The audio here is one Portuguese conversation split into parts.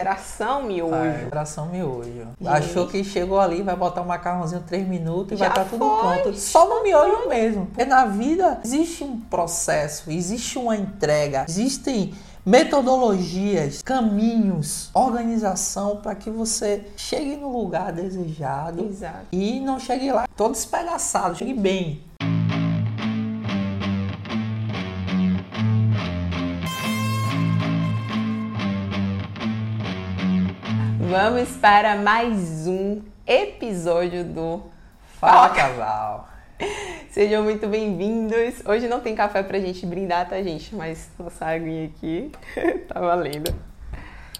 Geração miojo. É, geração miojo. Achou que chegou ali, vai botar um macarrãozinho 3 minutos e Já vai estar tudo foi, pronto. Só no miojo mesmo. Porque na vida existe um processo, existe uma entrega, existem metodologias, caminhos, organização para que você chegue no lugar desejado Exato. e não chegue lá todo espedaçado, chegue bem. Vamos para mais um episódio do Fala, casal. Sejam muito bem-vindos. Hoje não tem café pra gente brindar, tá, gente? Mas nossa aguinha aqui tá valendo.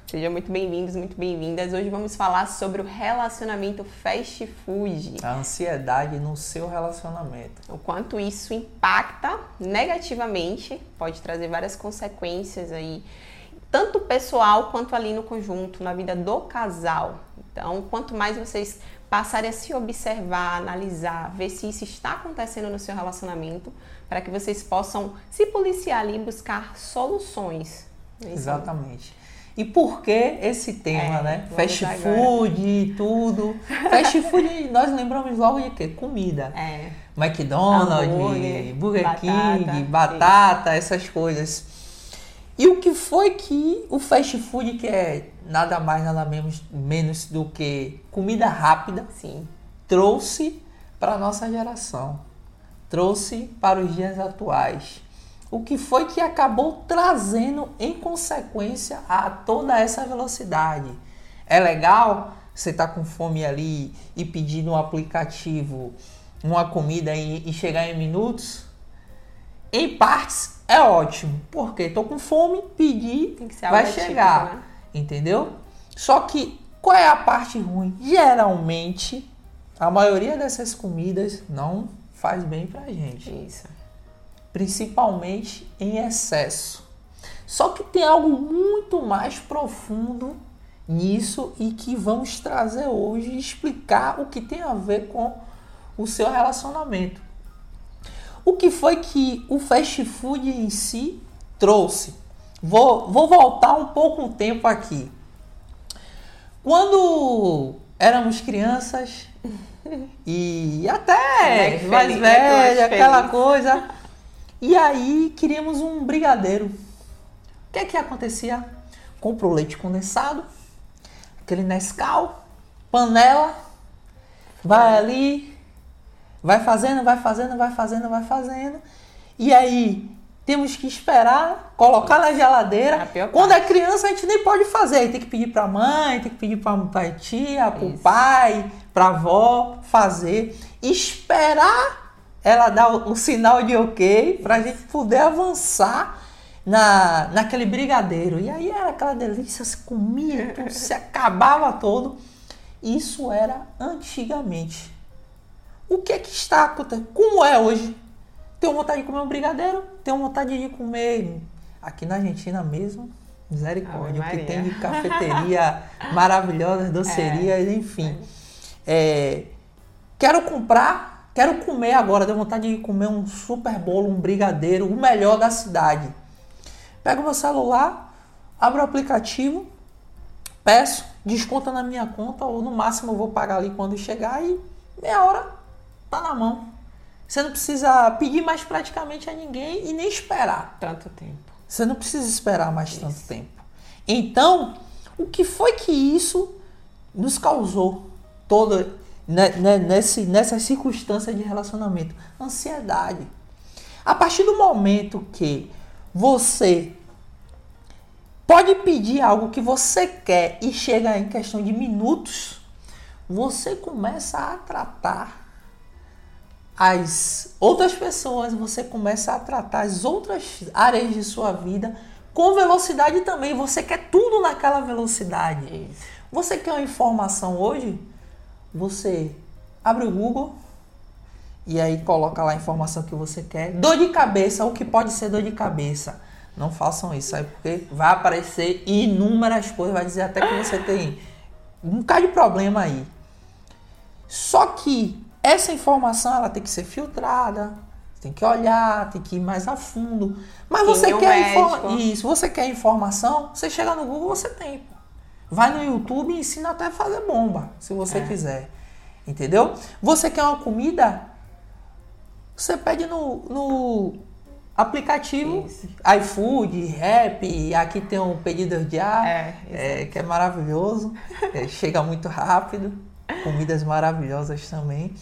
Sejam muito bem-vindos, muito bem-vindas. Hoje vamos falar sobre o relacionamento fast food. A ansiedade no seu relacionamento. O quanto isso impacta negativamente, pode trazer várias consequências aí, tanto pessoal quanto ali no conjunto, na vida do casal. Então, quanto mais vocês passarem a se observar, analisar, ver se isso está acontecendo no seu relacionamento, para que vocês possam se policiar ali e buscar soluções. Né? Exatamente. E por que esse tema, É, né? Fast food e tudo. Fast food, nós lembramos logo de quê? Comida. É, McDonald's, Hambúrguer, Burger batata, King, batata, essas coisas. E o que foi que o fast food, que é nada mais, nada menos, menos do que comida rápida, sim. trouxe para a nossa geração, trouxe para os dias atuais. O que foi que acabou trazendo em consequência a toda essa velocidade? É legal você estar com fome ali e pedir no aplicativo uma comida e, e chegar em minutos? Em partes é ótimo, porque estou com fome, pedi, vai chegar, né? entendeu? Só que qual é a parte ruim? Geralmente, a maioria dessas comidas não faz bem pra gente, Isso. principalmente em excesso. Só que tem algo muito mais profundo nisso e que vamos trazer hoje e explicar o que tem a ver com o seu relacionamento. O que foi que o fast food em si trouxe? Vou, vou voltar um pouco o tempo aqui. Quando éramos crianças e até Moleque mais feliz, né? velha, aquela feliz. coisa, e aí queríamos um brigadeiro. O que é que acontecia? Compra o leite condensado, aquele Nescau, panela, vai ali, vai fazendo, vai fazendo, vai fazendo, vai fazendo. E aí temos que esperar, colocar na É a geladeira. Quando é criança a gente nem pode fazer, aí tem que pedir pra mãe, tem que pedir pra, pra tia, pro Isso. pai, pra avó fazer, esperar ela dar o, o sinal de ok pra gente poder avançar na, naquele brigadeiro. E aí era aquela delícia, se comia, tudo, se acabava todo. Isso era antigamente. O que é que está acontecendo? Como é hoje? Tenho vontade de comer um brigadeiro? Tenho vontade de comer aqui na Argentina mesmo? Misericórdia, o que tem de cafeteria maravilhosa, docerias, enfim. É, quero comprar, quero comer agora, deu vontade de comer um super bolo, um brigadeiro, o melhor da cidade. Pego meu celular, abro o aplicativo, peço, desconta na minha conta, ou no máximo eu vou pagar ali quando chegar e meia hora tá na mão. Você não precisa pedir mais praticamente a ninguém e nem esperar. Tanto tempo. Você não precisa esperar mais tanto tempo. Então, o que foi que isso nos causou toda né, né, nesse, nessa circunstância de relacionamento? Ansiedade. A partir do momento que você pode pedir algo que você quer e chega em questão de minutos, você começa a tratar as outras pessoas, você começa a tratar as outras áreas de sua vida com velocidade também. Você quer tudo naquela velocidade. Você quer uma informação hoje? Você abre o Google e aí coloca lá a informação que você quer. Dor de cabeça, o que pode ser dor de cabeça. Não façam isso, sabe? Porque vai aparecer inúmeras coisas, vai dizer até que você tem um bocado de problema aí. Só que essa informação ela tem que ser filtrada, tem que olhar, tem que ir mais a fundo. Mas Tem você quer informação. Isso, você quer informação, você chega no Google, você tem. Vai no YouTube e ensina até a fazer bomba, se você É. quiser. Entendeu? Você quer uma comida? Você pede no, no aplicativo Isso. iFood, Rap, aqui tem um pedido de ar, É, é, que é maravilhoso, é, chega muito rápido, comidas maravilhosas também.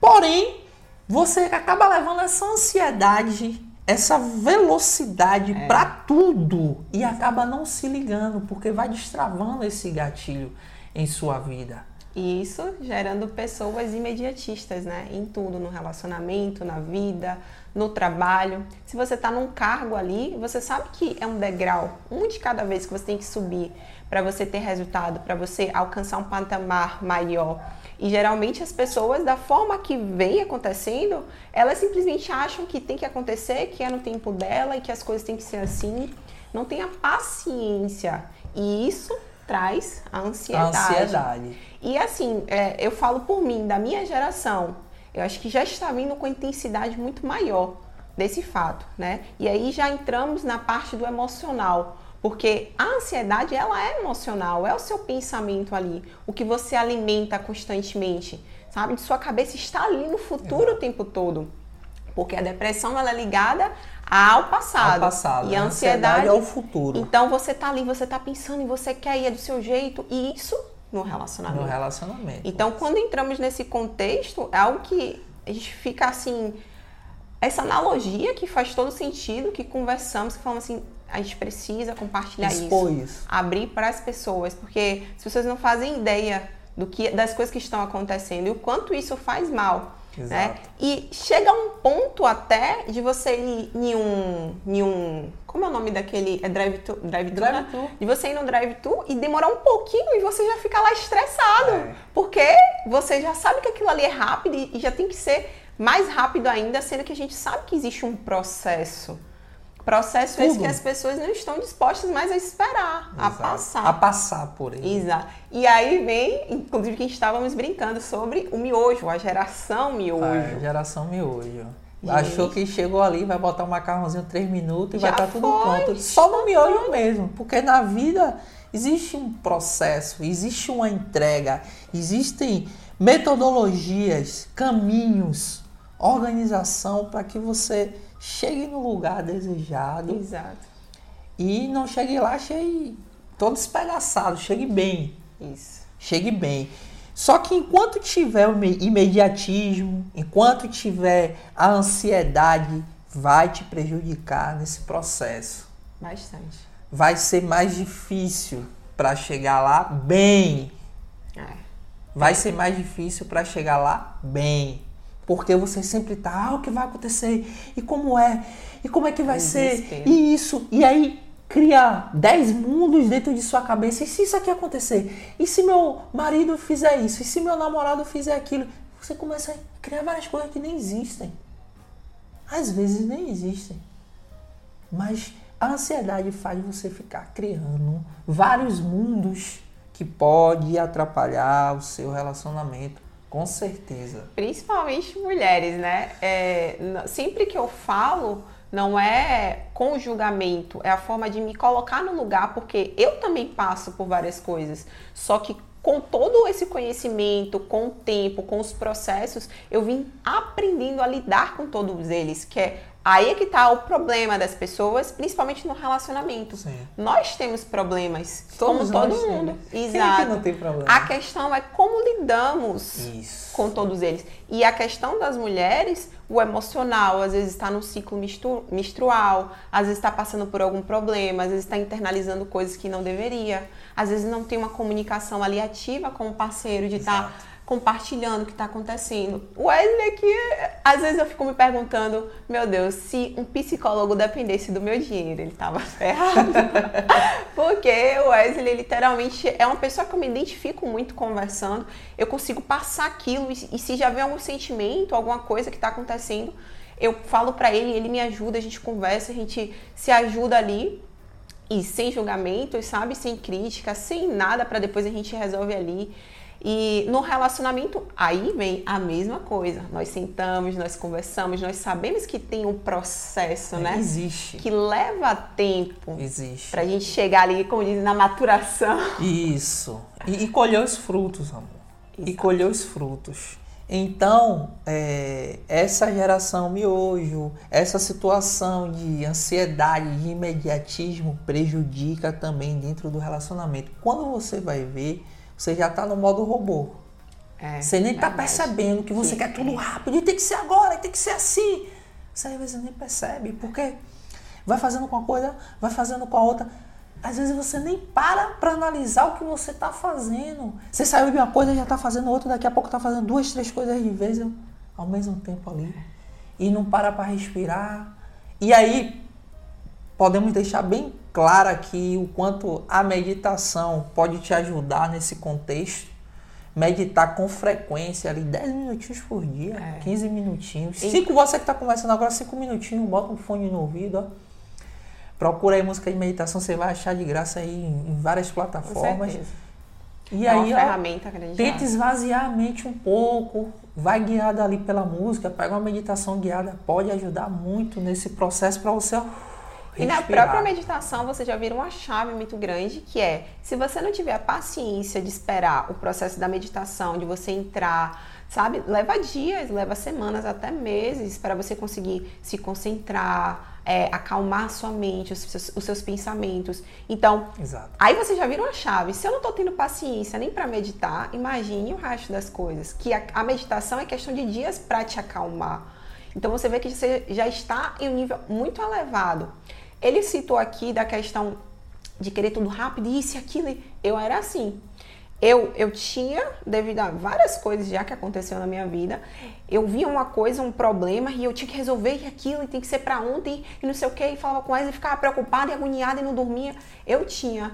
Porém, você acaba levando essa ansiedade, essa velocidade É. pra tudo e acaba não se ligando, porque vai destravando esse gatilho em sua vida. E isso gerando pessoas imediatistas, né? Em tudo, no relacionamento, na vida, no trabalho. Se você está num cargo ali, você sabe que é um degrau, um de cada vez que você tem que subir para você ter resultado, para você alcançar um patamar maior. E geralmente as pessoas, da forma que vem acontecendo, elas simplesmente acham que tem que acontecer, que é no tempo dela e que as coisas têm que ser assim. Não tem a paciência. E isso traz a A ansiedade. ansiedade. E assim, é, eu falo por mim, da minha geração, eu acho que já está vindo com intensidade muito maior desse fato, né? E aí já entramos na parte do emocional, porque a ansiedade ela é emocional, é o seu pensamento ali, o que você alimenta constantemente, sabe? De sua cabeça está ali no futuro o tempo todo. Porque a depressão ela é ligada ao passado. Ao passado. E a A ansiedade, ansiedade é o futuro. Então você tá ali, você tá pensando e você quer ir é do seu jeito, e isso no relacionamento. No relacionamento. Então, quando entramos nesse contexto, é algo que a gente fica assim. Essa analogia que faz todo sentido, que conversamos, que falamos assim, a gente precisa compartilhar Expor isso. isso. Abrir para as pessoas, porque as pessoas não fazem ideia do que, das coisas que estão acontecendo e o quanto isso faz mal. Né? E chega a um ponto até de você ir em um. Em um como é o nome daquele? É drive-thru? Drive-thru, né? Drive-thru. De você ir no drive-thru e demorar um pouquinho e você já fica lá estressado. É. Porque você já sabe que aquilo ali é rápido e já tem que ser mais rápido ainda, sendo que a gente sabe que existe um processo. Processo esse Tudo. que as pessoas não estão dispostas mais a esperar, a Exato. passar. A passar por ele. Exato. E aí vem, inclusive, que a gente estávamos brincando sobre o miojo, a geração miojo. É, geração miojo. Gente. Achou que chegou ali, vai botar um macarrãozinho 3 minutos e Já vai estar tudo foi, pronto. Só no já miojo mesmo. Porque na vida existe um processo, existe uma entrega, existem metodologias, caminhos, organização para que você chegue no lugar desejado Exato. e não chegue lá chegue todo espedaçado, chegue bem. Isso. Chegue bem. Só que enquanto tiver o me- imediatismo, enquanto tiver a ansiedade, vai te prejudicar nesse processo. Bastante. Vai ser mais difícil para chegar lá bem. É. Vai ser mais difícil para chegar lá bem. Porque você sempre tá, ah, o que vai acontecer? E como é? E como é que vai ser? E isso. E aí cria 10 mundos dentro de sua cabeça. E se isso aqui acontecer? E se meu marido fizer isso? E se meu namorado fizer aquilo? Você começa a criar várias coisas que nem existem. Às vezes nem existem. Mas a ansiedade faz você ficar criando vários mundos que pode atrapalhar o seu relacionamento, com certeza. Principalmente mulheres, né? É, sempre que eu falo, não é com julgamento, é a forma de me colocar no lugar, porque eu também passo por várias coisas. Só que com todo esse conhecimento, com o tempo, com os processos, eu vim aprendendo a lidar com todos eles, que é aí é que tá o problema das pessoas, principalmente no relacionamento. Sim. Nós temos problemas, Todos como todo mundo. temos. Quem é Exato. não tem problema? A questão é como lidamos Isso. com todos eles. E a questão das mulheres, o emocional, às vezes está no ciclo menstrual, às vezes está passando por algum problema, às vezes está internalizando coisas que não deveria, às vezes não tem uma comunicação ali ativa com o parceiro de estar Exato. Compartilhando o que está acontecendo. O Wesley aqui, às vezes eu fico me perguntando, meu Deus, se um psicólogo dependesse do meu dinheiro, ele tava ferrado. Porque o Wesley literalmente é uma pessoa que eu me identifico muito conversando. Eu consigo passar aquilo e, e se já vem algum sentimento, alguma coisa que está acontecendo, eu falo para ele, ele me ajuda, a gente conversa, a gente se ajuda ali e sem julgamentos, sabe, sem crítica, sem nada para depois a gente resolve ali. E no relacionamento, aí vem a mesma coisa. Nós sentamos, nós conversamos, nós sabemos que tem um processo, né? Existe. Que leva tempo. Existe. Pra gente chegar ali, como dizem, na maturação. Isso. E, e colher os frutos, amor. Exato. E colher os frutos. Então, é, essa geração miojo, essa situação de ansiedade, de imediatismo prejudica também dentro do relacionamento. Quando você vai ver, você já está no modo robô. É, Você nem está percebendo que você Que quer tudo rápido, e tem que ser agora, e tem que ser assim. Você às vezes nem percebe, porque vai fazendo com uma coisa, vai fazendo com a outra. Às vezes você nem para para analisar o que você está fazendo. Você saiu de uma coisa e já está fazendo outra, daqui a pouco está fazendo duas, três coisas de vez ao mesmo tempo ali. E não para para respirar. E aí, podemos deixar bem claro aqui o quanto a meditação pode te ajudar nesse contexto. Meditar com frequência ali, 10 minutinhos por dia, É. 15 minutinhos. Cinco, você que está conversando agora, 5 minutinhos, bota um fone no ouvido, ó. Procura aí música de meditação, você vai achar de graça aí em, várias plataformas. E é aí, ó. Tenta esvaziar a mente um pouco, vai guiada ali pela música, pega uma meditação guiada, pode ajudar muito nesse processo para você ó, E na respirar. própria meditação você já vira uma chave muito grande que é, se você não tiver a paciência de esperar o processo da meditação, de você entrar, sabe, leva dias, leva semanas, até meses para você conseguir se concentrar, é, acalmar a sua mente, os seus, os seus pensamentos. Então, Exato. Aí você já vira uma chave. Se eu não tô tendo paciência nem para meditar, imagine o resto das coisas. Que a, a meditação é questão de dias para te acalmar. Então você vê que você já está em um nível muito elevado. Ele citou aqui da questão de querer tudo rápido, isso e aquilo. Eu era assim. Eu, eu tinha, devido a várias coisas já que aconteceu na minha vida, eu via uma coisa, um problema, e eu tinha que resolver e aquilo, e tem que ser pra ontem, e não sei o que, e falava com eles, e ficava preocupada e agoniada e não dormia. Eu tinha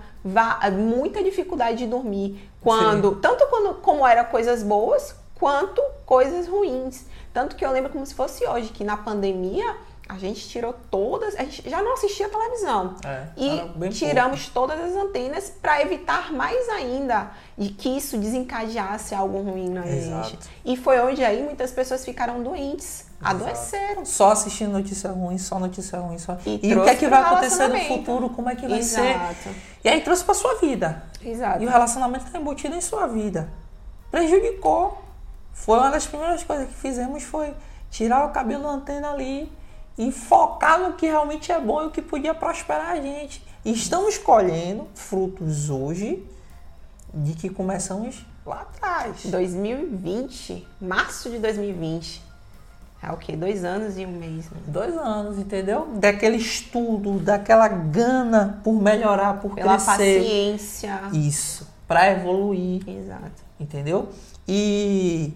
muita dificuldade de dormir quando, tanto quando, como era coisas boas, quanto coisas ruins. Tanto que eu lembro como se fosse hoje, que na pandemia a gente tirou todas, a gente já não assistia televisão. É, e tiramos todas as antenas para evitar mais ainda de que isso desencadeasse algo ruim na Exato. gente. E foi onde aí muitas pessoas ficaram doentes, adoeceram. Só assistindo notícia ruim, só notícia ruim, só. E E, o que é que vai acontecer no futuro? Como é que vai ser? Exato. E aí trouxe pra sua vida. Exato. E o relacionamento está embutido em sua vida. Prejudicou. Foi uma das primeiras coisas que fizemos foi tirar o cabelo da antena ali e focar no que realmente é bom e o que podia prosperar a gente. E estamos colhendo frutos hoje de que começamos lá atrás. 2020, março de 2020. É o quê? Dois anos e um mês. Né? Dois anos, entendeu? Daquele estudo, daquela gana por melhorar, por Pela crescer. paciência. Isso, para evoluir, Exato. entendeu? E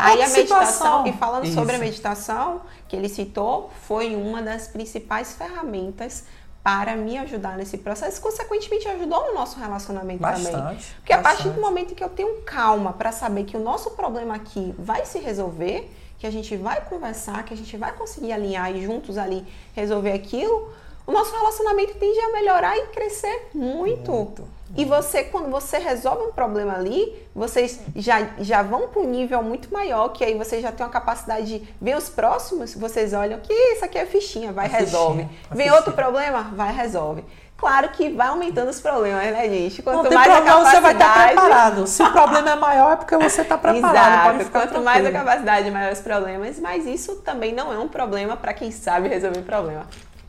Aí a meditação, e falando sobre a Isso. meditação, que ele citou, foi uma das principais ferramentas para me ajudar nesse processo, consequentemente ajudou no nosso relacionamento também. Bastante. Porque a partir bastante. do momento em que eu tenho calma para saber que o nosso problema aqui vai se resolver, que a gente vai conversar, que a gente vai conseguir alinhar e juntos ali resolver aquilo, o nosso relacionamento tende a melhorar e crescer muito. Muito, E você, quando você resolve um problema ali, vocês já, já vão para um nível muito maior, que aí vocês já têm uma capacidade de ver os próximos, vocês olham que isso aqui é fichinha, vai, resolve. fichinha, a Vem fichinha. outro problema, vai, resolve. Claro que vai aumentando os problemas, né, gente? Quanto Não tem mais problema, a você vai estar capacidade... preparado. Se o problema é maior, é porque você está preparado. Exato. Quanto mais a tranquilo. capacidade, maior os problemas. Mas isso também não é um problema para quem sabe resolver problema.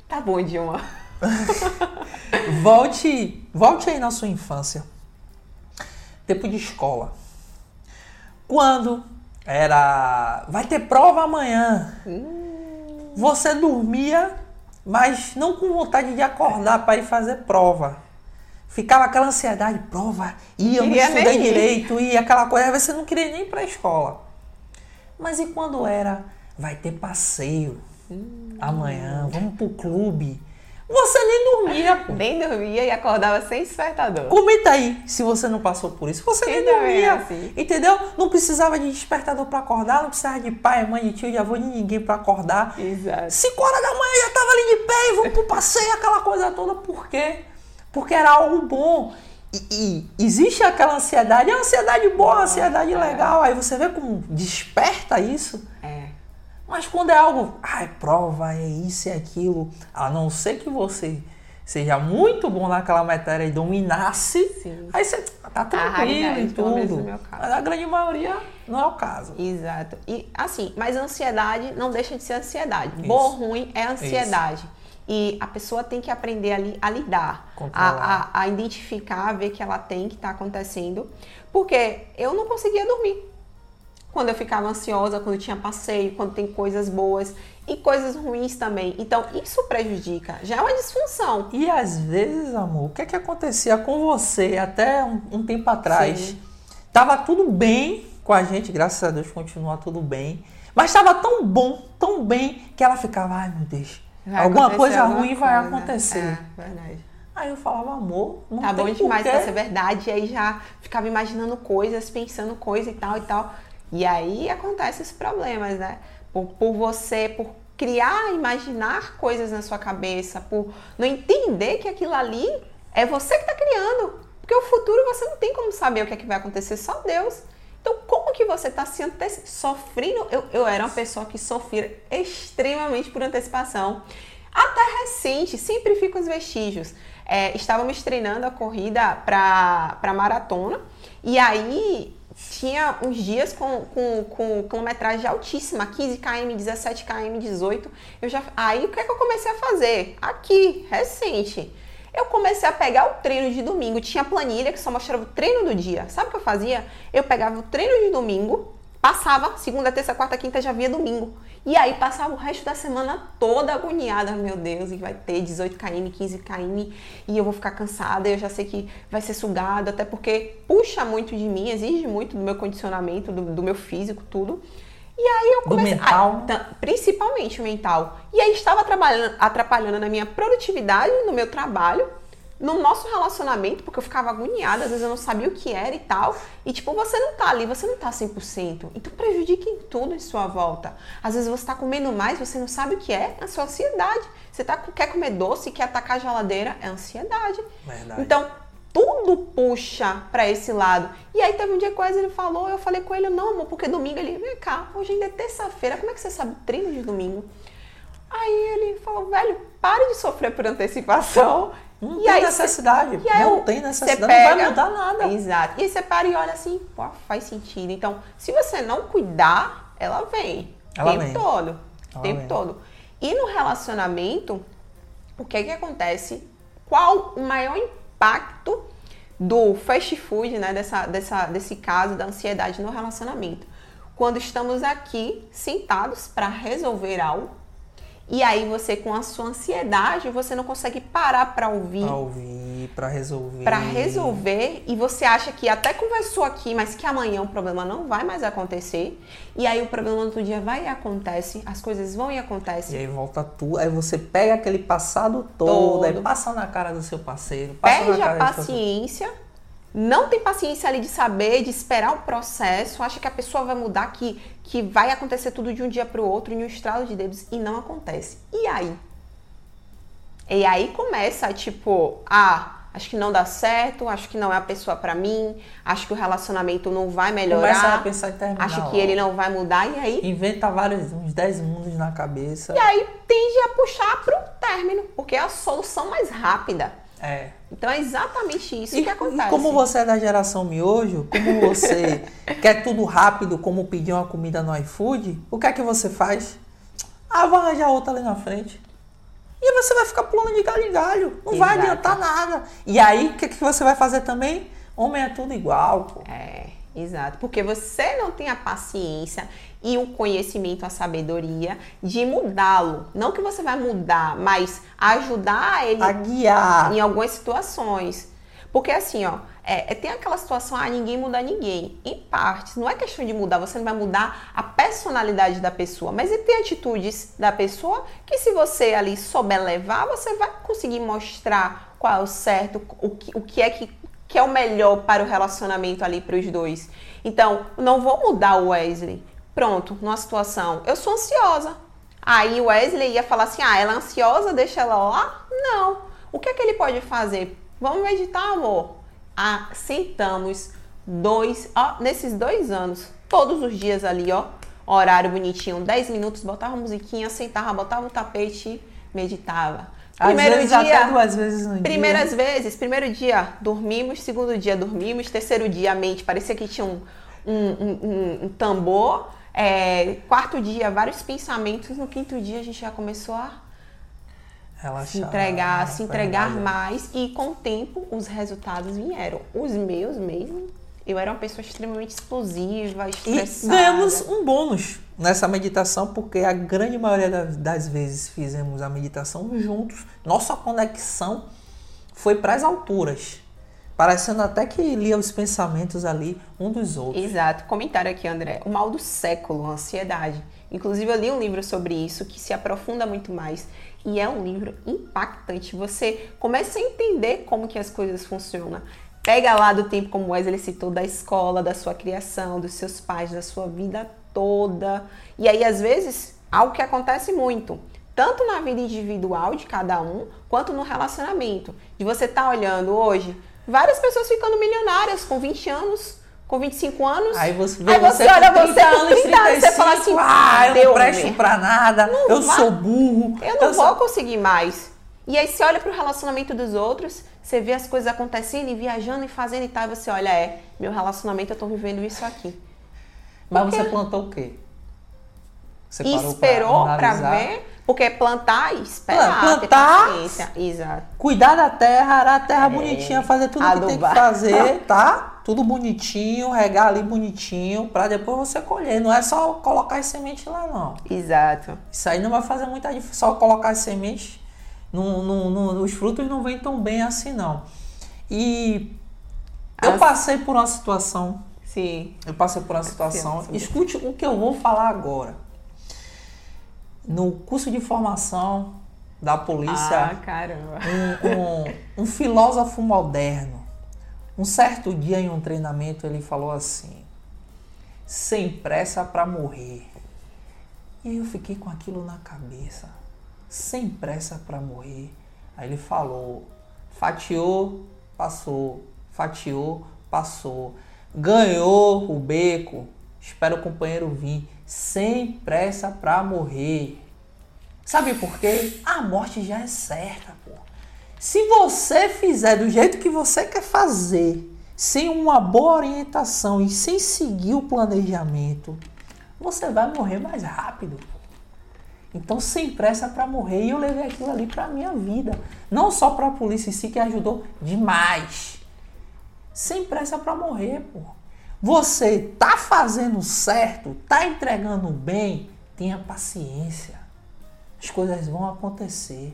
Tá bom, Dilma. Volte, volte aí na sua infância. Tempo de escola. Quando era. Vai ter prova amanhã. Você dormia, mas não com vontade de acordar para ir fazer prova. Ficava aquela ansiedade, prova, ia, não Queria estudei direito, ia aquela coisa, você não queria nem ir para a escola. Mas e quando era, vai ter passeio amanhã, vamos pro clube. Você nem dormia, pô. Nem dormia e acordava sem despertador. Comenta aí se você não passou por isso. Você nem dormia, assim? entendeu? Não precisava de despertador pra acordar, não precisava de pai, mãe, de tio, de avô, de ninguém pra acordar. Exato. 5 horas da manhã já tava ali de pé e vamos pro passeio, aquela coisa toda. Por quê? Porque era algo bom. e, e existe aquela ansiedade, é uma ansiedade boa, uma ansiedade é. legal. Aí você vê como desperta isso. Mas quando é algo, ai, prova, é isso e é aquilo, a não ser que você seja muito bom naquela matéria e dominasse, Sim. aí você tá tranquilo e tudo. Mas a grande maioria não é o caso. Exato. E assim, mas ansiedade não deixa de ser ansiedade. Isso. Bom ou ruim é ansiedade. Isso. E a pessoa tem que aprender a, a lidar, a, a, a, identificar, a ver que ela tem, que está acontecendo. Porque eu não conseguia dormir. Quando eu ficava ansiosa, quando tinha passeio, quando tem coisas boas e coisas ruins também. Então, isso prejudica. Já é uma disfunção. E às vezes, amor, o que é que acontecia com você até um, um tempo atrás? Sim. Tava tudo bem com a gente, graças a Deus continua tudo bem. Mas estava tão bom, tão bem, que ela ficava, ai meu Deus, vai alguma coisa alguma ruim coisa. vai acontecer. É, verdade. Aí eu falava, amor, não tá tem bom demais pra ser verdade. E aí já ficava imaginando coisas, pensando coisa e tal e tal. E aí acontecem esses problemas, né? Por, por você, por criar, imaginar coisas na sua cabeça, por não entender que aquilo ali é você que está criando. Porque o futuro você não tem como saber o que, é que vai acontecer, só Deus. Então, como que você está se sofrendo? Eu, eu era uma pessoa que sofria extremamente por antecipação. Até recente, sempre fica os vestígios. É, estávamos treinando a corrida para maratona e aí tinha uns dias com, com, com quilometragem altíssima, 15 km, 17 km, 18. Eu já, aí o que, é que eu comecei a fazer? Aqui, recente. Eu comecei a pegar o treino de domingo. Tinha planilha que só mostrava o treino do dia. Sabe o que eu fazia? Eu pegava o treino de domingo, passava, segunda, terça, quarta, quinta, já via domingo. E aí passava o resto da semana toda agoniada. Meu Deus, e vai ter 18 km, 15 km, e eu vou ficar cansada, eu já sei que vai ser sugado, até porque puxa muito de mim, exige muito do meu condicionamento, do, do meu físico, tudo. E aí eu comecei. Do mental? Ah, principalmente o mental. E aí estava atrapalhando, atrapalhando na minha produtividade, no meu trabalho, no nosso relacionamento, porque eu ficava agoniada, às vezes eu não sabia o que era e tal. E tipo, você não tá ali, você não tá 100%. Então prejudica em tudo em sua volta. Às vezes você tá comendo mais, você não sabe o que é, é a sua ansiedade. Você tá, quer comer doce, quer atacar a geladeira, é ansiedade. Verdade. Então, tudo puxa para esse lado. E aí teve um dia que o Wesley falou, eu falei com ele, não, amor, porque domingo ele, vem cá, hoje ainda é terça-feira, como é que você sabe treino de domingo? Aí ele falou, velho, pare de sofrer por antecipação. Não e tem aí necessidade. Cê, não tem necessidade, pega, não vai mudar nada. Exato. E aí você para e olha assim, pô, faz sentido. Então, se você não cuidar, ela vem. Ela tempo vem. todo. Ela tempo vem. todo. E no relacionamento, o que é que acontece? Qual o maior impacto do fast food, né, dessa, dessa, desse caso da ansiedade no relacionamento. Quando estamos aqui sentados para resolver algo, e aí você com a sua ansiedade, você não consegue parar para ouvir. Para ouvir, para resolver. Para resolver e você acha que até conversou aqui, mas que amanhã o problema não vai mais acontecer. E aí o problema no outro dia vai e acontece, as coisas vão e acontecem. E aí volta tudo, aí você pega aquele passado todo, todo. aí passa na cara do seu parceiro, perde a paciência não tem paciência ali de saber, de esperar o processo, acha que a pessoa vai mudar, que, que vai acontecer tudo de um dia para o outro, em um estralo de dedos, e não acontece. E aí? E aí começa, tipo, ah, acho que não dá certo, acho que não é a pessoa para mim, acho que o relacionamento não vai melhorar. Começa a pensar em terminar. Acho que ele não vai mudar, e aí? Inventa vários, uns 10 mundos na cabeça. E aí tende a puxar pro término, porque é a solução mais rápida. É. Então é exatamente isso e, que acontece. E como você é da geração miojo, como você quer tudo rápido, como pedir uma comida no iFood, o que é que você faz? Ah, vou arranjar outra ali na frente. E você vai ficar pulando de galho em galho. Não Exato. vai adiantar nada. E aí, o que, que você vai fazer também? Homem é tudo igual, pô. É, exato. Porque você não tem a paciência e o conhecimento, a sabedoria de mudá-lo. Não que você vai mudar, mas ajudar ele a guiar em algumas situações. Porque assim, ó, é, é, tem aquela situação, ah, ninguém muda ninguém. Em partes, não é questão de mudar, você não vai mudar a personalidade da pessoa, mas tem atitudes da pessoa que se você ali souber levar, você vai conseguir mostrar qual é o certo, o que, o que é que, que é o melhor para o relacionamento ali para os dois. Então, não vou mudar o Wesley, Pronto, numa situação, eu sou ansiosa. Aí o Wesley ia falar assim: ah, ela é ansiosa, deixa ela lá? Não. O que é que ele pode fazer? Vamos meditar, amor. a, sentamos dois, ó, nesses dois anos, todos os dias ali, ó, horário bonitinho, 10 minutos, botava musiquinha, sentava, botava o tapete e meditava. Primeiro vezes, dia, duas vezes no primeiras dia. vezes, primeiro dia dormimos, segundo dia dormimos, terceiro dia a mente parecia que tinha um, um, um, um tambor, é, quarto dia vários pensamentos, no quinto dia a gente já começou a Relaxar, se entregar, se entregar mais e com o tempo os resultados vieram. Os meus mesmo, eu era uma pessoa extremamente explosiva, estressada. E ganhamos um bônus nessa meditação, porque a grande maioria das vezes fizemos a meditação juntos. Nossa conexão foi para as alturas. Parecendo até que lia os pensamentos ali um dos outros. Exato. Comentário aqui, André. O mal do século, a ansiedade. Inclusive, eu li um livro sobre isso que se aprofunda muito mais. E é um livro impactante. Você começa a entender como que as coisas funcionam. Pega lá do tempo, como Wesley citou, da escola, da sua criação, dos seus pais, da sua vida toda. E aí, às vezes, algo que acontece muito, tanto na vida individual de cada um, quanto no relacionamento. De você estar tá olhando hoje, várias pessoas ficando milionárias com 20 anos, com 25 anos. Aí você, aí você, você olha você com 30 anos, você fala assim, ah, eu não presto pra nada, não eu sou burro. Eu não eu vou sou... conseguir mais. E aí você olha pro relacionamento dos outros, você vê as coisas acontecendo e viajando e fazendo e tal, e você olha, é, meu relacionamento eu tô vivendo isso aqui. Mas porque... você plantou o quê? Você esperou para ver? Porque plantar e esperar, plantar, Exato. cuidar da terra, arar a terra é, bonitinha, fazer tudo adubar. que tem que fazer, tá? Tudo bonitinho, regar ali bonitinho, para depois você colher. Não é só colocar as sementes lá, não. Exato. Isso aí não vai fazer muita diferença. Só colocar as sementes, os frutos não vêm tão bem assim, não. E eu passei por uma situação Sim. Eu passei por uma situação. Sim, sim. Escute o que eu vou falar agora. No curso de formação da polícia, ah. Um, um, um filósofo moderno, um certo dia em um treinamento, ele falou assim: sem pressa para morrer. E eu fiquei com aquilo na cabeça. Sem pressa para morrer. Aí ele falou: fatiou, passou. Fatiou, passou. Ganhou o beco. Espera o companheiro vir. Sem pressa pra morrer. Sabe por quê? A morte já é certa, pô. Se você fizer do jeito que você quer fazer, sem uma boa orientação e sem seguir o planejamento, você vai morrer mais rápido. Então, sem pressa para morrer. E eu levei aquilo ali para minha vida. Não só para a polícia em si, que ajudou demais sem pressa para morrer, pô. Você tá fazendo certo, tá entregando bem, tenha paciência. As coisas vão acontecer.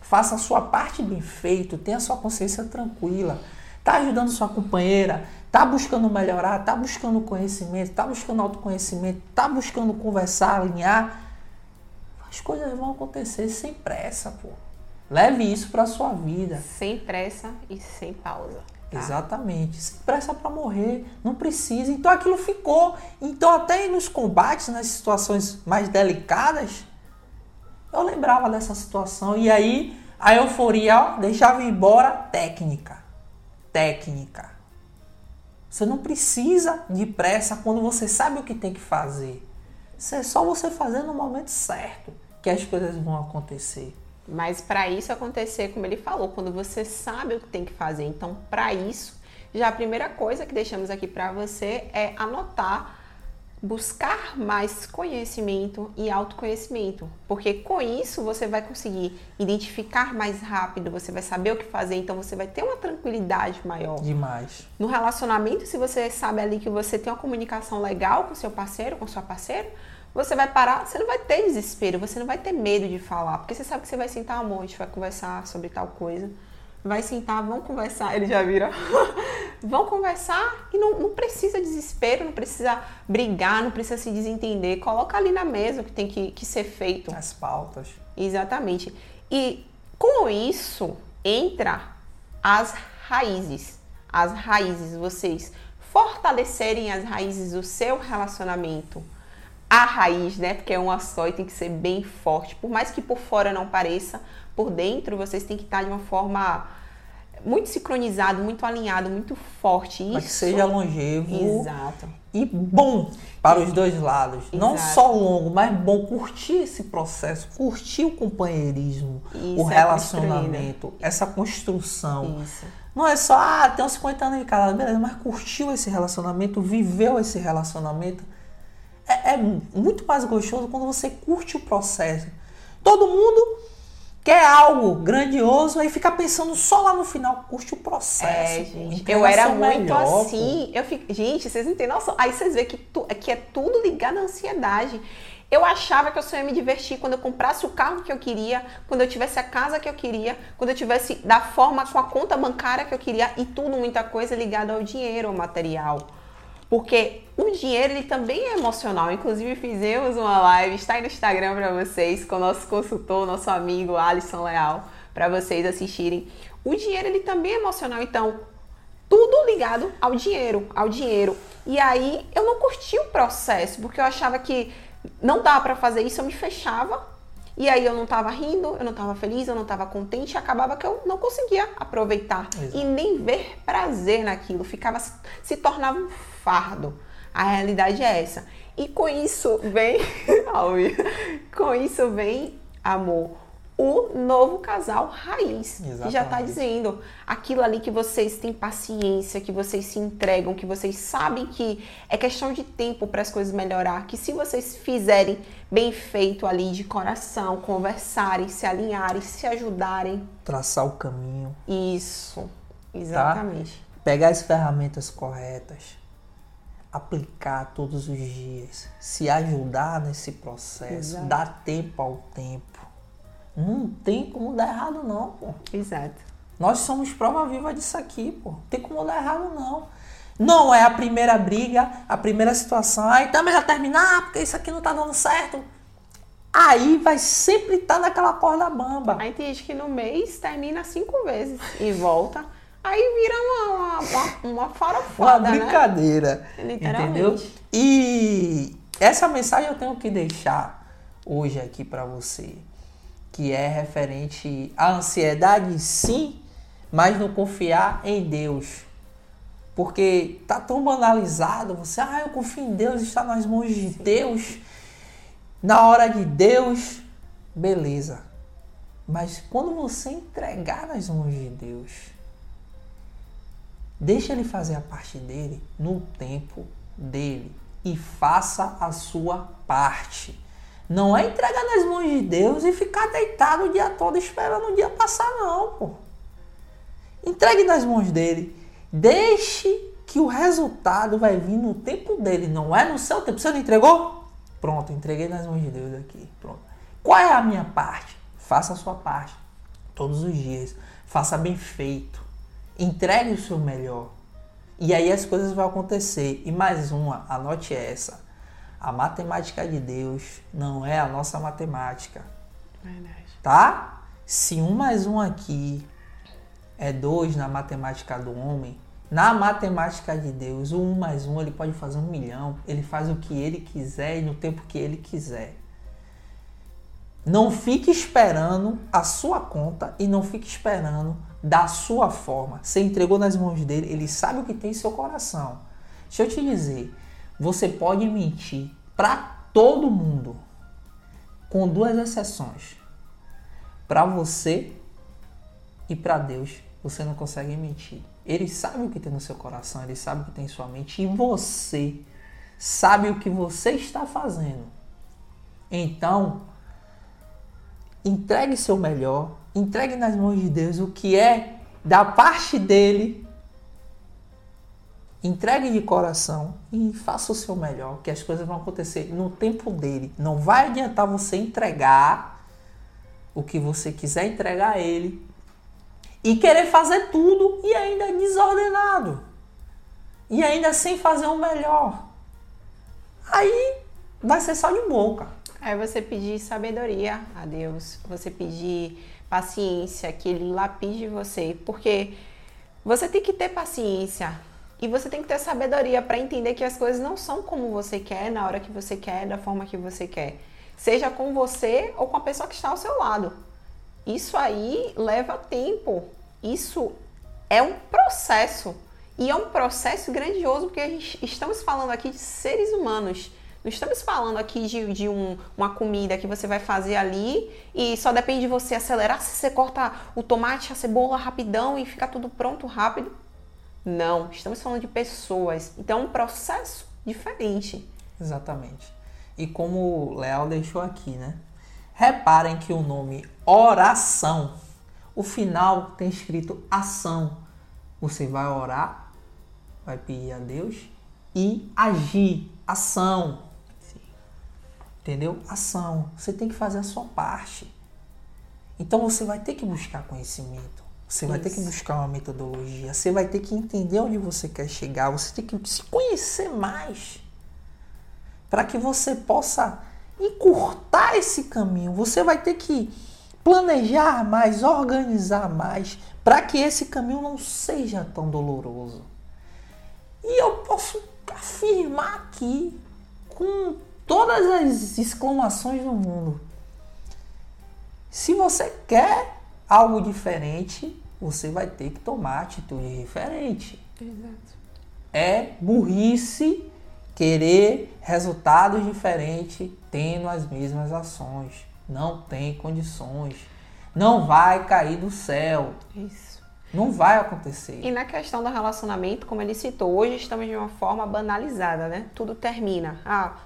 Faça a sua parte bem feito, tenha a sua consciência tranquila. Tá ajudando sua companheira, tá buscando melhorar, tá buscando conhecimento, tá buscando autoconhecimento, tá buscando conversar, alinhar. As coisas vão acontecer sem pressa, pô. Leve isso para sua vida. Sem pressa e sem pausa. Tá. Exatamente. Sem pressa para morrer, não precisa. Então aquilo ficou. Então, até nos combates, nas situações mais delicadas, eu lembrava dessa situação. E aí a euforia ó, deixava embora técnica. Técnica. Você não precisa de pressa quando você sabe o que tem que fazer. Isso é só você fazer no momento certo que as coisas vão acontecer. Mas para isso acontecer, como ele falou, quando você sabe o que tem que fazer. Então, para isso, já a primeira coisa que deixamos aqui para você é anotar, buscar mais conhecimento e autoconhecimento, porque com isso você vai conseguir identificar mais rápido, você vai saber o que fazer, então você vai ter uma tranquilidade maior. Demais. No relacionamento, se você sabe ali que você tem uma comunicação legal com seu parceiro, com sua parceira, você vai parar, você não vai ter desespero, você não vai ter medo de falar, porque você sabe que você vai sentar, amor, a gente vai conversar sobre tal coisa. Vai sentar, vão conversar, ele já vira. vão conversar e não, não precisa desespero, não precisa brigar, não precisa se desentender. Coloca ali na mesa o que tem que, que ser feito. As pautas. Exatamente. E com isso entra as raízes. As raízes, vocês fortalecerem as raízes do seu relacionamento a raiz, né? Porque é uma só e tem que ser bem forte. Por mais que por fora não pareça, por dentro vocês têm que estar de uma forma muito sincronizado, muito alinhado, muito forte. Para que seja longevo. Exato. E bom para os dois lados. Exato. Não só longo, mas bom curtir esse processo, curtir o companheirismo, Isso o é relacionamento, essa construção. Isso. Não é só, ah, tem uns 50 anos de casado, beleza, mas curtiu esse relacionamento, viveu esse relacionamento. É, é muito mais gostoso quando você curte o processo. Todo mundo quer algo grandioso aí fica pensando só lá no final, curte o processo. É, gente. entrega Eu era seu muito melhor, assim. Eu fico, gente, vocês não têm noção. Aí vocês veem que, tu- que é tudo ligado à ansiedade. Eu achava que eu só ia me divertir quando eu comprasse o carro que eu queria, quando eu tivesse a casa que eu queria, quando eu tivesse da forma com a conta bancária que eu queria e tudo, muita coisa ligada ao dinheiro, ao material. Porque o dinheiro ele também é emocional. Inclusive fizemos uma live, está aí no Instagram para vocês, com o nosso consultor, nosso amigo Alisson Leal, para vocês assistirem. O dinheiro ele também é emocional, então tudo ligado ao dinheiro, ao dinheiro. E aí eu não curti o processo, porque eu achava que não dava para fazer isso, eu me fechava. E aí eu não tava rindo, eu não tava feliz, eu não tava contente, e acabava que eu não conseguia aproveitar Exato. e nem ver prazer naquilo, ficava se tornava um fardo. A realidade é essa. E com isso vem, com isso vem amor, o novo casal raiz, que já tá Exatamente. dizendo aquilo ali que vocês têm paciência, que vocês se entregam, que vocês sabem que é questão de tempo para as coisas melhorar, que se vocês fizerem bem feito ali de coração, conversarem, se alinharem, se ajudarem, Traçar o caminho. isso, exatamente. pegar as ferramentas corretas, aplicar todos os dias, se ajudar nesse processo, Exato. dar tempo ao tempo. Não tem como dar errado não, pô. Exato. Nós somos prova viva disso aqui, pô. Não tem como dar errado não. Não é a primeira briga, a primeira situação. Aí também já terminar, porque isso aqui não tá dando certo. Aí vai sempre estar naquela corda bamba. Aí tem gente que no mês termina cinco vezes e volta. Aí vira uma, uma, uma, uma Uma farofada, né? brincadeira. Literalmente. Entendeu? E essa mensagem eu tenho que deixar hoje aqui pra você, que é referente à ansiedade, sim, mas não confiar em Deus. Porque tá tão banalizado, você, ah, eu confio em Deus, está nas mãos de Deus. Na hora de Deus, beleza. Mas quando você entregar nas mãos de Deus, Deixa ele fazer a parte dele no tempo dele e faça a sua parte. Não é entregar nas mãos de Deus e ficar deitado o dia todo esperando o dia passar, não, pô. Entregue nas mãos dele. Deixe que o resultado vai vir no tempo dele, não é no seu tempo. Você não entregou? Pronto, entreguei nas mãos de Deus aqui. Pronto. Qual é a minha parte? Faça a sua parte. Todos os dias. Faça bem feito. Entregue o seu melhor. E aí as coisas vão acontecer. E mais uma, anote essa. A matemática de Deus não é a nossa matemática, Verdade. tá? Se um mais um aqui é dois na matemática do homem, na matemática de Deus, o um mais um ele pode fazer um milhão. Ele faz o que ele quiser e no tempo que ele quiser. Não fique esperando a sua conta e não fique esperando da sua forma. Você entregou nas mãos dele, ele sabe o que tem em seu coração. Deixa eu te dizer, você pode mentir para todo mundo, com duas exceções. Para você e para Deus, você não consegue mentir. Ele sabe o que tem no seu coração, ele sabe o que tem em sua mente e você sabe o que você está fazendo. Então, entregue seu melhor, entregue nas mãos de Deus o que é da parte dele. Entregue de coração e faça o seu melhor, que as coisas vão acontecer no tempo dele. Não vai adiantar você entregar o que você quiser entregar a ele e querer fazer tudo e ainda desordenado. E ainda sem fazer o melhor. Aí vai ser só de boca. Aí você pedir sabedoria a Deus, você pedir paciência, que Ele lapide você, porque você tem que ter paciência e você tem que ter sabedoria para entender que as coisas não são como você quer, na hora que você quer, da forma que você quer. Seja com você ou com a pessoa que está ao seu lado. Isso aí leva tempo. Isso é um processo. E é um processo grandioso, porque a gente, estamos falando aqui de seres humanos. Não estamos falando aqui de, de um, uma comida que você vai fazer ali e só depende de você acelerar se você corta o tomate, a cebola rapidão e fica tudo pronto rápido. Não, estamos falando de pessoas. Então é um processo diferente. Exatamente. E como o Leal deixou aqui, né? Reparem que o nome oração, o final tem escrito ação. Você vai orar, vai pedir a Deus e agir, ação. Entendeu? Ação. Você tem que fazer a sua parte. Então você vai ter que buscar conhecimento. Você vai ter que buscar uma metodologia, você vai ter que entender onde você quer chegar, você tem que se conhecer mais para que você possa encurtar esse caminho. Você vai ter que planejar mais, organizar mais, para que esse caminho não seja tão doloroso. E eu posso afirmar aqui, com todas as exclamações do mundo, se você quer algo diferente, você vai ter que tomar atitude diferente. Exato. É burrice querer resultados diferentes tendo as mesmas ações. Não tem condições. Não vai cair do céu. Isso. Não vai acontecer. E na questão do relacionamento, como ele citou, hoje estamos de uma forma banalizada, né? Tudo termina. Ah,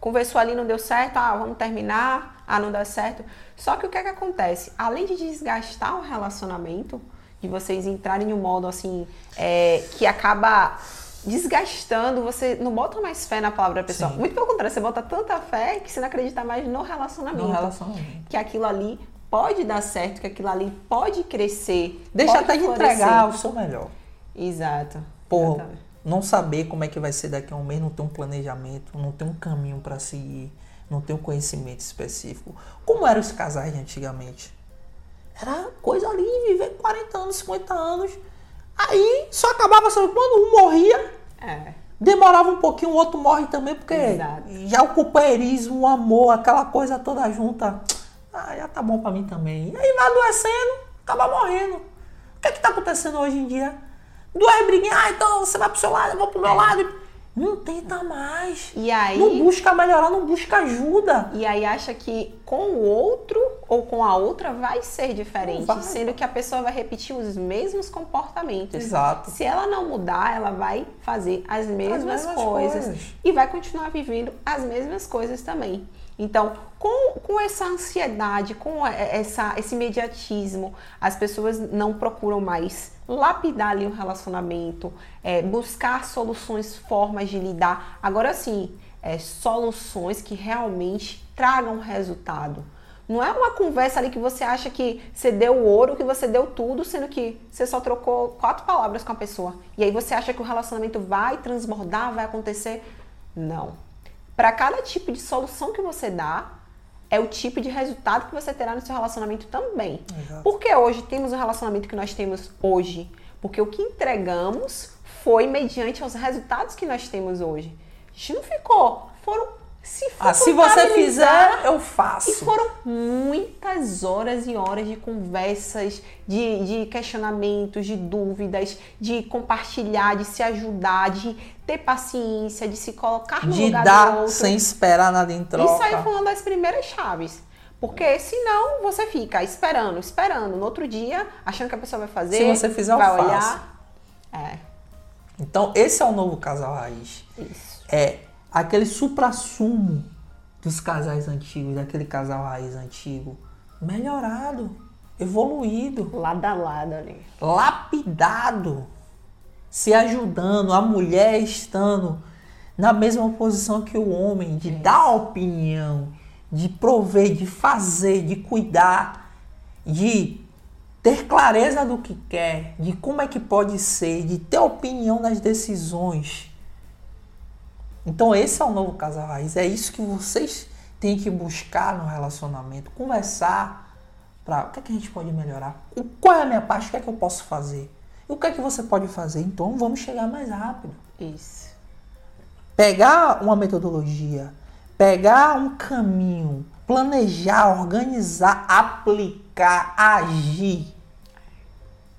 conversou ali, não deu certo, ah, vamos terminar, ah, não deu certo. Só que o que é que acontece? Além de desgastar o relacionamento, de vocês entrarem em um modo assim, é, que acaba desgastando, você não bota mais fé na palavra da pessoa. Sim. Muito pelo contrário, você bota tanta fé que você não acredita mais no relacionamento. No relacionamento. Que aquilo ali pode dar certo, que aquilo ali pode crescer. Deixa pode até de entregar o seu melhor. Exato. Por Exatamente. Não saber como é que vai ser daqui a um mês, não ter um planejamento, não ter um caminho para seguir, não ter um conhecimento específico. Como eram os casais antigamente? Era coisa ali, viver 40 anos, 50 anos. Aí só acabava sabe, quando um morria, É. demorava um pouquinho, o outro morre também, porque Exato. já o companheirismo, o amor, aquela coisa toda junta. Ah, já tá bom pra mim também. E aí vai adoecendo, acaba morrendo. O que é que tá acontecendo hoje em dia? Duas briguinhas, ah, então você vai pro seu lado, eu vou pro meu lado. Não tenta mais. E aí, Não busca melhorar, não busca ajuda. e aí acha que com o outro ou com a outra vai ser diferente, vai. sendo que a pessoa vai repetir os mesmos comportamentos. Exato. Se ela não mudar, ela vai fazer as mesmas, mesmas coisas, coisas. e vai continuar vivendo as mesmas coisas também. Então, com, com essa ansiedade, com essa, esse imediatismo, as pessoas não procuram mais lapidar ali um relacionamento, é, buscar soluções, formas de lidar. Agora sim, é, soluções que realmente tragam resultado. Não é uma conversa ali que você acha que você deu o ouro, que você deu tudo, sendo que você só trocou quatro palavras com a pessoa. E aí você acha que o relacionamento vai transbordar, vai acontecer. Não. Para cada tipo de solução que você dá, é o tipo de resultado que você terá no seu relacionamento também. Exato. Por que hoje temos o relacionamento que nós temos hoje? Porque o que entregamos foi mediante aos resultados que nós temos hoje. A gente não ficou, foram se Ah, se você fizer, eu e faço. foram muitas horas e horas de conversas, de, de questionamentos, de dúvidas, de compartilhar, de se ajudar, de ter paciência, de se colocar no De lugar do dar outro. sem esperar nada em troca. Isso aí foi uma das primeiras chaves. Porque senão você fica esperando, esperando. No outro dia, achando que a pessoa vai fazer. Se você fizer, eu vai faço. olhar. É, Então, esse é o novo casal raiz. isso. é aquele supra-sumo dos casais antigos, daquele casal raiz antigo, melhorado, evoluído, Lado a lado ali. lapidado, se ajudando, a mulher estando na mesma posição que o homem, de dar opinião, de prover, de fazer, de cuidar, de ter clareza do que quer, de como é que pode ser, de ter opinião nas decisões. Então esse é o novo casal raiz, é isso que vocês têm que buscar no relacionamento, conversar para o que é que a gente pode melhorar, qual é a minha parte, o que é que eu posso fazer, e o que é que você pode fazer. Então vamos chegar mais rápido. Isso. Pegar uma metodologia, pegar um caminho, planejar, organizar, aplicar, agir.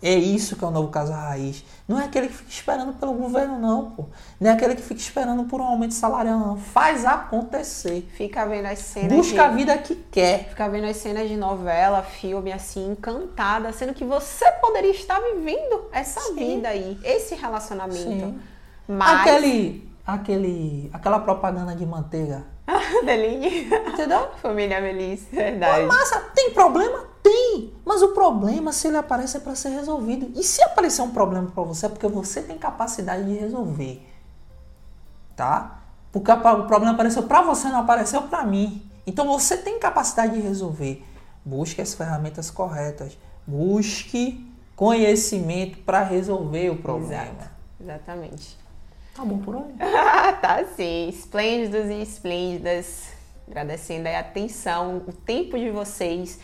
É isso que é o novo casal raiz. Não é aquele que fica esperando pelo governo, não, pô. Não é aquele que fica esperando por um aumento salarial, não. Faz acontecer. Fica vendo as cenas. Busca de... a vida que quer. Fica vendo as cenas de novela, filme, assim, encantada, sendo que você poderia estar vivendo essa Sim. vida aí, esse relacionamento. Sim. Mas... Aquele, aquele, aquela propaganda de manteiga. Deline. Entendeu? Família Melissa, verdade. Mas massa, tem problema? Tem. Mas o problema, se ele aparece, é para ser resolvido. E se aparecer um problema para você, é porque você tem capacidade de resolver. Tá? Porque o problema apareceu para você, não apareceu para mim. Então você tem capacidade de resolver. Busque as ferramentas corretas. Busque conhecimento para resolver o problema. Exato. Exatamente. Tá bom por hoje? tá sim. Esplêndidos e esplêndidas. Agradecendo a atenção, o tempo de vocês.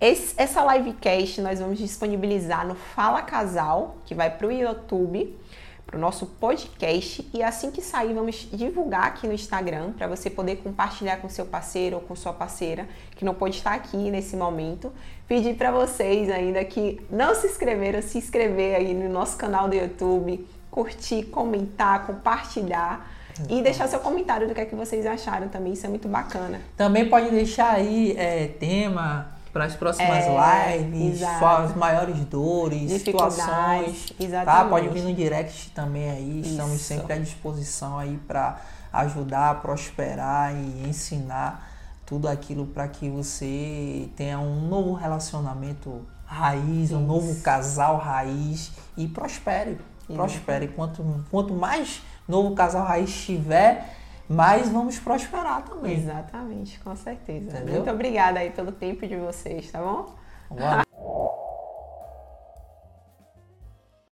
Esse, essa livecast nós vamos disponibilizar no Fala Casal, que vai para o YouTube, para o nosso podcast. E assim que sair, vamos divulgar aqui no Instagram, para você poder compartilhar com seu parceiro ou com sua parceira, que não pode estar aqui nesse momento. Pedir para vocês ainda que não se inscreveram, se inscrever aí no nosso canal do YouTube, curtir, comentar, compartilhar. E deixar seu comentário do que é que vocês acharam também, isso é muito bacana. Também pode deixar aí é, tema para as próximas é, lives, exato. suas maiores dores, situações. Exatamente. Tá? Pode vir no direct também aí. Isso. Estamos sempre à disposição aí para ajudar, prosperar e ensinar tudo aquilo para que você tenha um novo relacionamento raiz, Isso. um novo casal raiz e prospere. Prospere. Quanto, quanto mais novo casal raiz tiver, mais vamos prosperar também. Exatamente, com certeza. Entendeu? Muito obrigada aí pelo tempo de vocês, tá bom? Boa